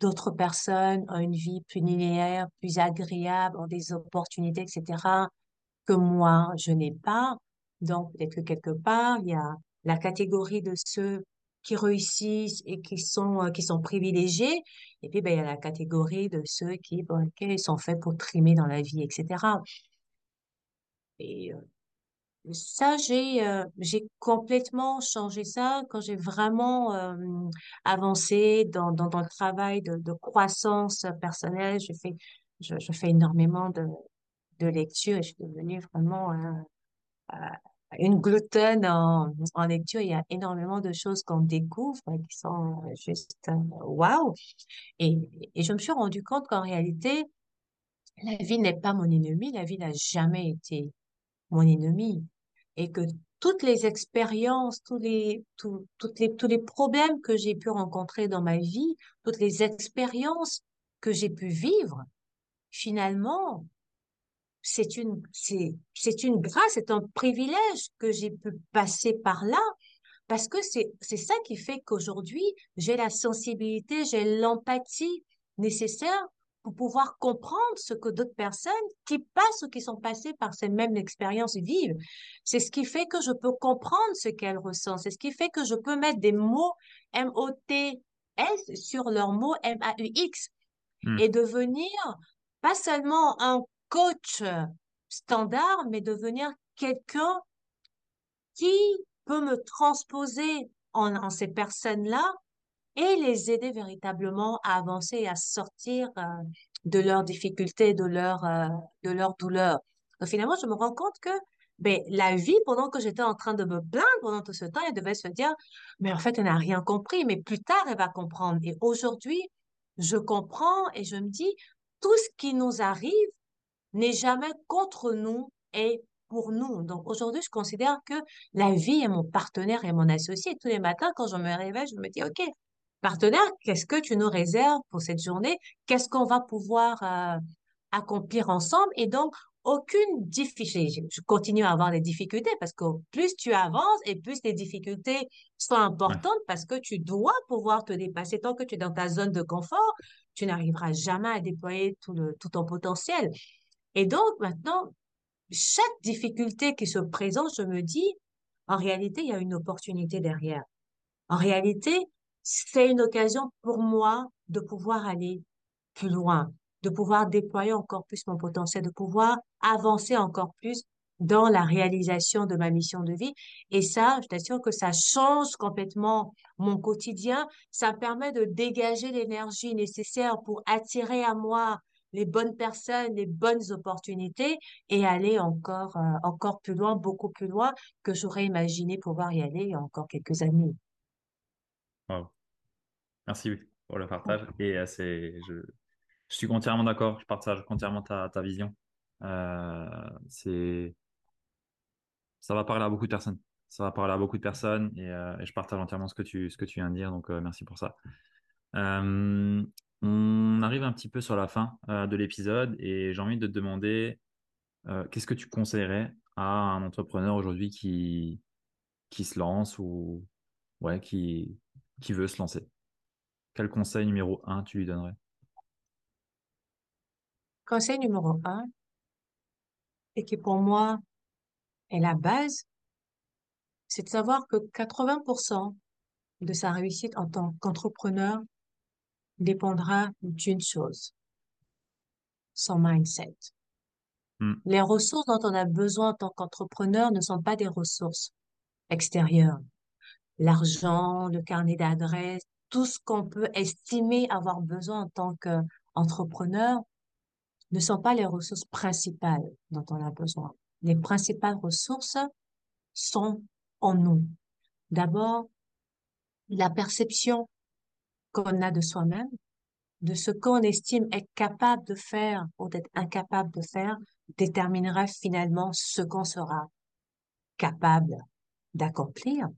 d'autres personnes ont une vie plus linéaire, plus agréable, ont des opportunités, etc., que moi, je n'ai pas. Donc, peut-être que quelque part, il y a la catégorie de ceux qui réussissent et qui sont, euh, privilégiés. Et puis, ben, il y a la catégorie de ceux qui, bon, ok, ils sont faits pour trimer dans la vie, etc. Et ça, j'ai, euh, j'ai complètement changé ça quand j'ai vraiment euh, avancé dans, dans, dans le travail de, de croissance personnelle. Je fais, je, fais énormément de de lecture. Je suis devenue vraiment une gluten en, en lecture. Il y a énormément de choses qu'on découvre qui sont juste waouh. Et, et je me suis rendu compte qu'en réalité, la vie n'est pas mon ennemi. La vie n'a jamais été mon ennemi. Et que toutes les expériences, tous les, toutes les, tous les problèmes que j'ai pu rencontrer dans ma vie, toutes les expériences que j'ai pu vivre, finalement, c'est une, c'est, c'est une grâce, c'est un privilège que j'ai pu passer par là, parce que c'est, c'est ça qui fait qu'aujourd'hui, j'ai la sensibilité, j'ai l'empathie nécessaire pour pouvoir comprendre ce que d'autres personnes qui passent ou qui sont passées par ces mêmes expériences vivent. C'est ce qui fait que je peux comprendre ce qu'elles ressentent. C'est ce qui fait que je peux mettre des mots M-O-T-S sur leurs mots M-A-U-X hmm. et devenir pas seulement un coach standard, mais devenir quelqu'un qui peut me transposer en, en ces personnes-là et les aider véritablement à avancer et à sortir euh, de leurs difficultés, de leur euh, leur douleur. Donc, finalement, je me rends compte que ben, la vie, pendant que j'étais en train de me plaindre pendant tout ce temps, elle devait se dire, mais en fait, elle n'a rien compris, mais plus tard, elle va comprendre. Et aujourd'hui, je comprends et je me dis, tout ce qui nous arrive n'est jamais contre nous et pour nous. Donc aujourd'hui, je considère que la vie est mon partenaire et mon associé. Tous les matins, quand je me réveille, je me dis, OK, partenaire, qu'est-ce que tu nous réserves pour cette journée? Qu'est-ce qu'on va pouvoir euh, accomplir ensemble? Et donc, aucune difficulté. Je continue à avoir des difficultés parce que plus tu avances et plus les difficultés sont importantes parce que tu dois pouvoir te dépasser. Tant que tu es dans ta zone de confort, tu n'arriveras jamais à déployer tout, le, tout ton potentiel. Et donc, maintenant, chaque difficulté qui se présente, je me dis, en réalité, il y a une opportunité derrière. En réalité, c'est une occasion pour moi de pouvoir aller plus loin, de pouvoir déployer encore plus mon potentiel, de pouvoir avancer encore plus dans la réalisation de ma mission de vie. Et ça, je t'assure que ça change complètement mon quotidien. Ça permet de dégager l'énergie nécessaire pour attirer à moi les bonnes personnes, les bonnes opportunités et aller encore, euh, encore plus loin, beaucoup plus loin que j'aurais imaginé pouvoir y aller il y a encore quelques années. Merci pour le partage. Et euh, c'est, je, je, suis entièrement d'accord. Je partage entièrement ta, ta vision. Euh, c'est, ça va parler à beaucoup de personnes. Ça va parler à beaucoup de personnes et, euh, et je partage entièrement ce que tu, ce que tu viens de dire. Donc, merci pour ça. On arrive un petit peu sur la fin de l'épisode et j'ai envie de te demander qu'est-ce que tu conseillerais à un entrepreneur aujourd'hui qui, qui se lance ou ouais, qui, qui veut se lancer? Quel conseil numéro un tu lui donnerais? Conseil numéro un, et qui pour moi est la base, c'est de savoir que 80% de sa réussite en tant qu'entrepreneur dépendra d'une chose, son mindset. Hmm. Les ressources dont on a besoin en tant qu'entrepreneur ne sont pas des ressources extérieures. L'argent, le carnet d'adresses, tout ce qu'on peut estimer avoir besoin en tant qu'entrepreneur ne sont pas les ressources principales dont on a besoin. Les principales ressources sont en nous. D'abord, la perception qu'on a de soi-même, de ce qu'on estime être capable de faire ou d'être incapable de faire, déterminera finalement ce qu'on sera capable d'accomplir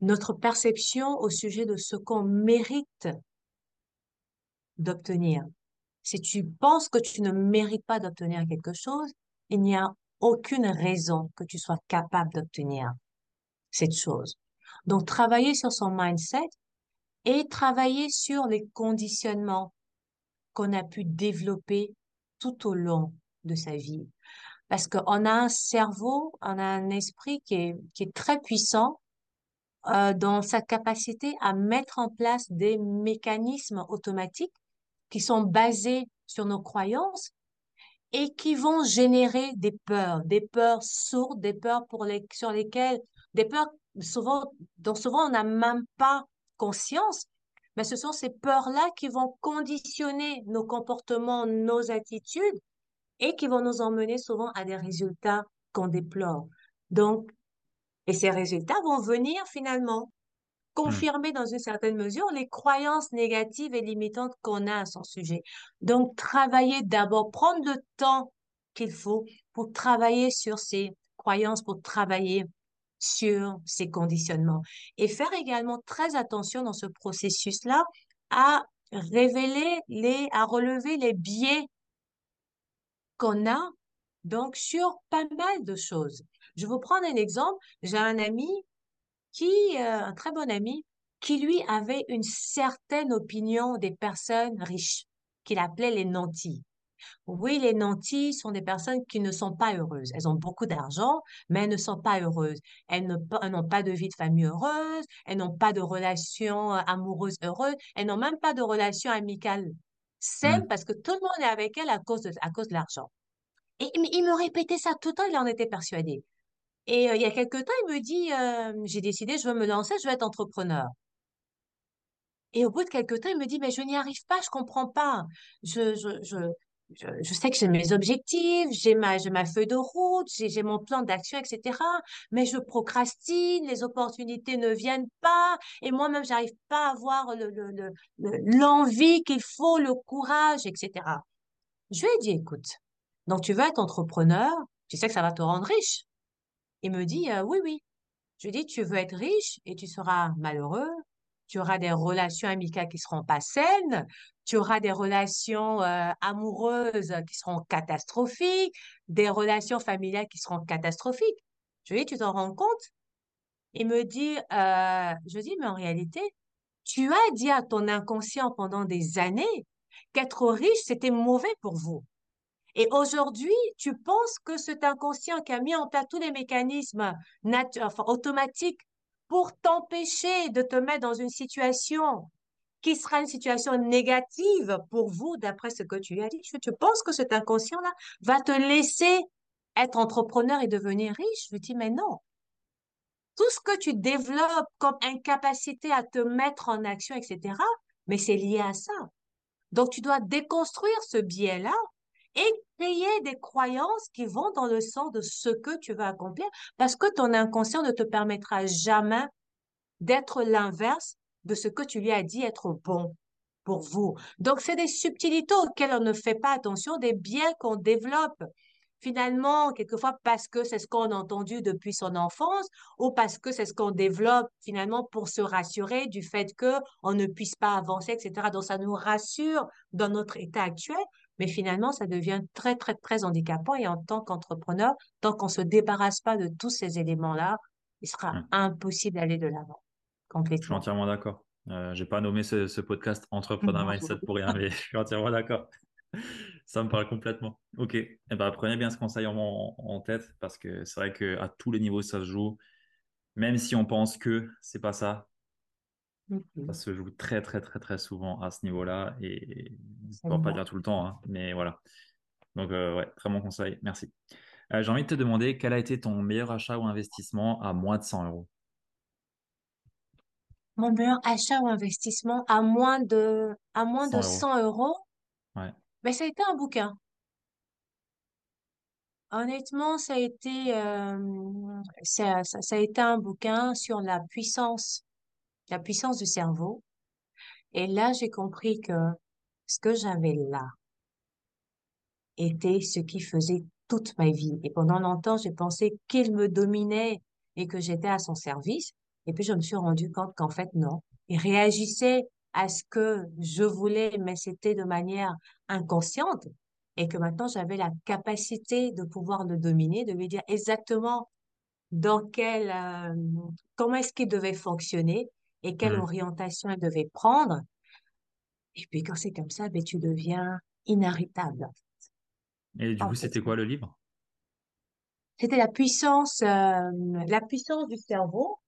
notre perception au sujet de ce qu'on mérite d'obtenir. Si tu penses que tu ne mérites pas d'obtenir quelque chose, il n'y a aucune raison que tu sois capable d'obtenir cette chose. Donc, travailler sur son mindset et travailler sur les conditionnements qu'on a pu développer tout au long de sa vie. Parce qu'on a un cerveau, on a un esprit qui est, qui est très puissant euh, dans sa capacité à mettre en place des mécanismes automatiques qui sont basés sur nos croyances et qui vont générer des peurs, des peurs sourdes, des peurs pour les, sur lesquelles, des peurs souvent, dont souvent on n'a même pas conscience, mais ce sont ces peurs-là qui vont conditionner nos comportements, nos attitudes et qui vont nous emmener souvent à des résultats qu'on déplore. Donc, et ces résultats vont venir finalement Hmm. confirmer dans une certaine mesure les croyances négatives et limitantes qu'on a à son sujet. Donc, travailler d'abord, prendre le temps qu'il faut pour travailler sur ces croyances, pour travailler sur ces conditionnements et faire également très attention dans ce processus-là à révéler les, à relever les biais qu'on a donc sur pas mal de choses. Je vais vous prendre un exemple. J'ai un ami qui, euh, un très bon ami, qui lui avait une certaine opinion des personnes riches, qu'il appelait les nantis. Oui, les nantis sont des personnes qui ne sont pas heureuses. Elles ont beaucoup d'argent, mais elles ne sont pas heureuses. Elles n'ont pas de vie de famille heureuse, elles n'ont pas de relations euh, amoureuses heureuses, elles n'ont même pas de relations amicales saines Hmm. parce que tout le monde est avec elles à cause de, à cause de l'argent. Et il me répétait ça tout le temps, il en était persuadé. Et il y a quelque temps, il me dit, j'ai décidé, je veux me lancer, je veux être entrepreneur. Et au bout de quelque temps, il me dit, mais je n'y arrive pas, je comprends pas. Je, je, je, je, sais que j'ai mes objectifs, j'ai ma, ma feuille de route, j'ai, mon plan d'action, etc. Mais je procrastine, les opportunités ne viennent pas, et moi-même, j'arrive pas à avoir le, le, le- l'envie qu'il faut, le courage, etc. Je lui ai dit, écoute, donc tu veux être entrepreneur, tu sais que ça va te rendre riche. Il me dit, euh, oui, oui. Je dis, tu veux être riche et tu seras malheureux. Tu auras des relations amicales qui seront pas saines. Tu auras des relations euh, amoureuses qui seront catastrophiques, des relations familiales qui seront catastrophiques. Je lui dis, tu t'en rends compte? Il me dit, euh, je dis, mais en réalité, tu as dit à ton inconscient pendant des années qu'être riche, c'était mauvais pour vous. Et aujourd'hui, tu penses que cet inconscient qui a mis en place tous les mécanismes automatiques pour t'empêcher de te mettre dans une situation qui sera une situation négative pour vous, d'après ce que tu as dit, tu penses que cet inconscient-là va te laisser être entrepreneur et devenir riche? Je dis, mais non. Tout ce que tu développes comme incapacité à te mettre en action, etc., mais c'est lié à ça. Donc, tu dois déconstruire ce biais-là et créer des croyances qui vont dans le sens de ce que tu veux accomplir parce que ton inconscient ne te permettra jamais d'être l'inverse de ce que tu lui as dit être bon pour vous. Donc, c'est des subtilités auxquelles on ne fait pas attention, des biais qu'on développe finalement, quelquefois parce que c'est ce qu'on a entendu depuis son enfance ou parce que c'est ce qu'on développe finalement pour se rassurer du fait que on ne puisse pas avancer, etc. Donc, ça nous rassure dans notre état actuel, mais finalement, ça devient très, très, très handicapant et en tant qu'entrepreneur, tant qu'on se débarrasse pas de tous ces éléments-là, il sera Hmm. impossible d'aller de l'avant Je suis complètement. entièrement d'accord. Euh, j'ai pas nommé ce, ce podcast Entrepreneur Mindset pour rien, mais je suis entièrement d'accord. Ça me parle complètement. Ok. Eh ben, prenez bien ce conseil en, en- tête parce que c'est vrai que à tous les niveaux ça se joue. Même si on pense que c'est pas ça, ça Mhm. se joue très très très très souvent à ce niveau-là et on va pas dire tout le temps, hein, mais voilà. Donc euh, ouais, très bon conseil. Merci. Euh, j'ai envie de te demander quel a été ton meilleur achat ou investissement à moins de 100 euros? Mon meilleur achat ou investissement à moins de, à moins de 100 euros. 100 euros, Ouais. ben, ça a été un bouquin. Honnêtement, ça a été, euh, ça, ça, ça a été un bouquin sur la puissance, la puissance du cerveau. Et là, j'ai compris que ce que j'avais là était ce qui faisait toute ma vie. Et pendant longtemps, j'ai pensé qu'il me dominait et que j'étais à son service. Et puis, je me suis rendu compte qu'en fait, non. Il réagissait à ce que je voulais, mais c'était de manière inconsciente. Et que maintenant, j'avais la capacité de pouvoir le dominer, de lui dire exactement dans quel, euh, comment est-ce qu'il devait fonctionner et quelle Hmm. orientation il devait prendre. Et puis, quand c'est comme ça, ben, tu deviens inarrêtable, Et du coup, c'était quoi le livre? C'était la puissance, euh, la puissance du cerveau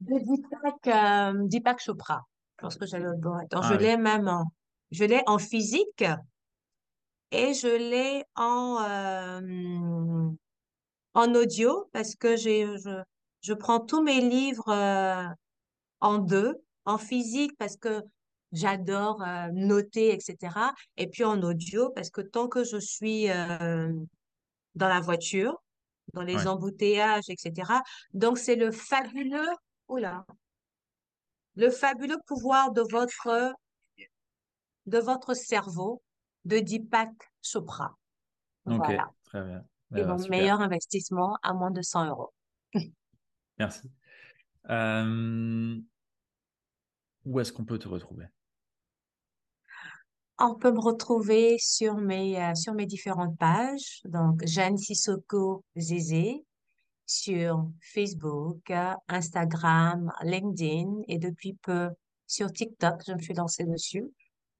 de Deepak, euh, Deepak Chopra. Je pense que le bon. Attends, je Ah oui. l'ai même en, je l'ai en physique et je l'ai en, euh, en audio parce que j'ai, je, je prends tous mes livres, en deux, en physique parce que j'adore euh, noter, etc. Et puis en audio, parce que tant que je suis euh, dans la voiture, dans les Ouais. embouteillages, etc. Donc, c'est le fabuleux, oula, le fabuleux pouvoir de votre, de votre cerveau de Deepak Chopra. Ok, Voilà. très bien. Et ben, mon super. meilleur investissement à moins de 100 euros. Merci. Euh, où est-ce qu'on peut te retrouver? On peut me retrouver sur mes, euh, sur mes différentes pages. Donc, Jeanne Sissoko Zézé sur Facebook, Instagram, LinkedIn et depuis peu sur TikTok. Je me suis lancée dessus.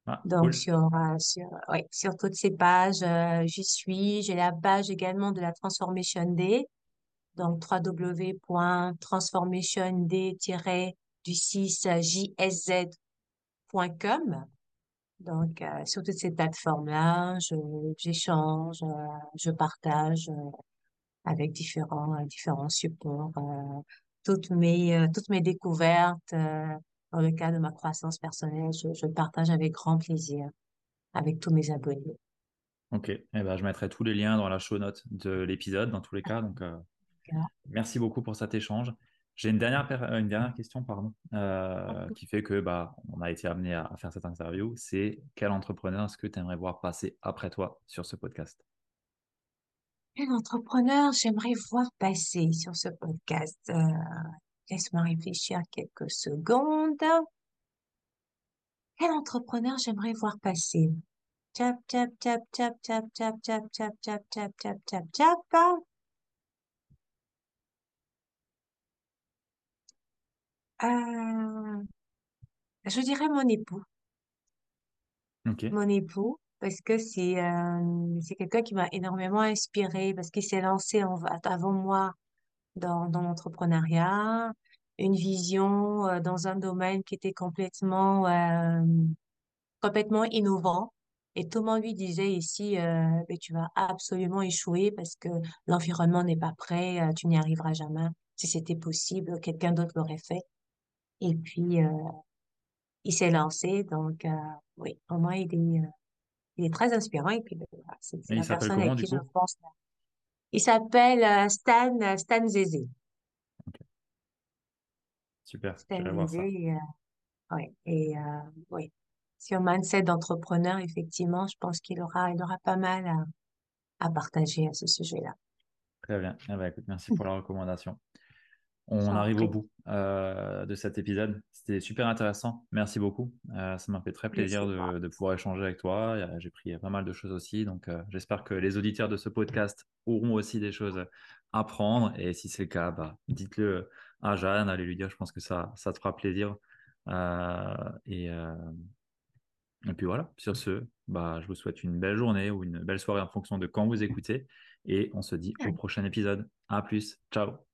Ah, Donc, cool. sur, euh, sur, ouais, sur toutes ces pages, euh, j'y suis. J'ai la page également de la Transformation Day. Donc, www.transformation-d-jsz.com. Donc, euh, sur toutes ces plateformes-là, je, j'échange, euh, je partage euh, avec différents, euh, différents supports, toutes mes, toutes mes découvertes, dans le cadre de ma croissance personnelle, je, je partage avec grand plaisir avec tous mes abonnés. Ok. Eh ben, je mettrai tous les liens dans la show note de l'épisode, dans tous les cas. Donc, merci beaucoup pour cet échange. J'ai une dernière, euh, une dernière question, pardon, euh, qui fait que bah, on a été amené à, à faire cette interview. C'est quel entrepreneur est-ce que tu aimerais voir passer après toi sur ce podcast? Quel entrepreneur j'aimerais voir passer sur ce podcast? Euh, laisse-moi réfléchir quelques secondes. Quel entrepreneur j'aimerais voir passer? Tap, tap, tap, tap, tap, tap, tap, tap, tap, tap, tap, tap, tap. Euh, je dirais mon époux. Ok. Mon époux, parce que c'est euh, c'est quelqu'un qui m'a énormément inspiré parce qu'il s'est lancé en, avant moi dans, dans l'entrepreneuriat, une vision euh, dans un domaine qui était complètement euh, complètement innovant. Et tout le monde lui disait ici, euh, Ben, tu vas absolument échouer parce que l'environnement n'est pas prêt, euh, tu n'y arriveras jamais. Si c'était possible, quelqu'un d'autre l'aurait fait. Et puis, euh, il s'est lancé. Donc, euh, oui, pour moi, il est, euh, il est très inspirant. Et puis, ben, voilà, c'est Et la personne comment avec du qui je pense. Il s'appelle Stan, Stan Zézé. Super, Stan j'irai voir ça. Zézé, euh, ouais. Et, oui. Sur mindset d'entrepreneur, effectivement, je pense qu'il aura, il aura pas mal à, à partager à ce sujet-là. Très bien. Eh ben, écoute, merci pour la recommandation. On arrive au bout euh, de cet épisode. C'était super intéressant. Merci beaucoup. Euh, ça m'a fait très plaisir de, de pouvoir échanger avec toi. Euh, J'ai pris pas mal de choses aussi. Donc, euh, j'espère que les auditeurs de ce podcast auront aussi des choses à prendre. Et si c'est le cas, bah, dites-le à Jeanne, allez lui dire. Je pense que ça, ça te fera plaisir. Et, et puis voilà. Sur ce, bah, je vous souhaite une belle journée ou une belle soirée en fonction de quand vous écoutez. Et on se dit au prochain épisode. À plus. Ciao.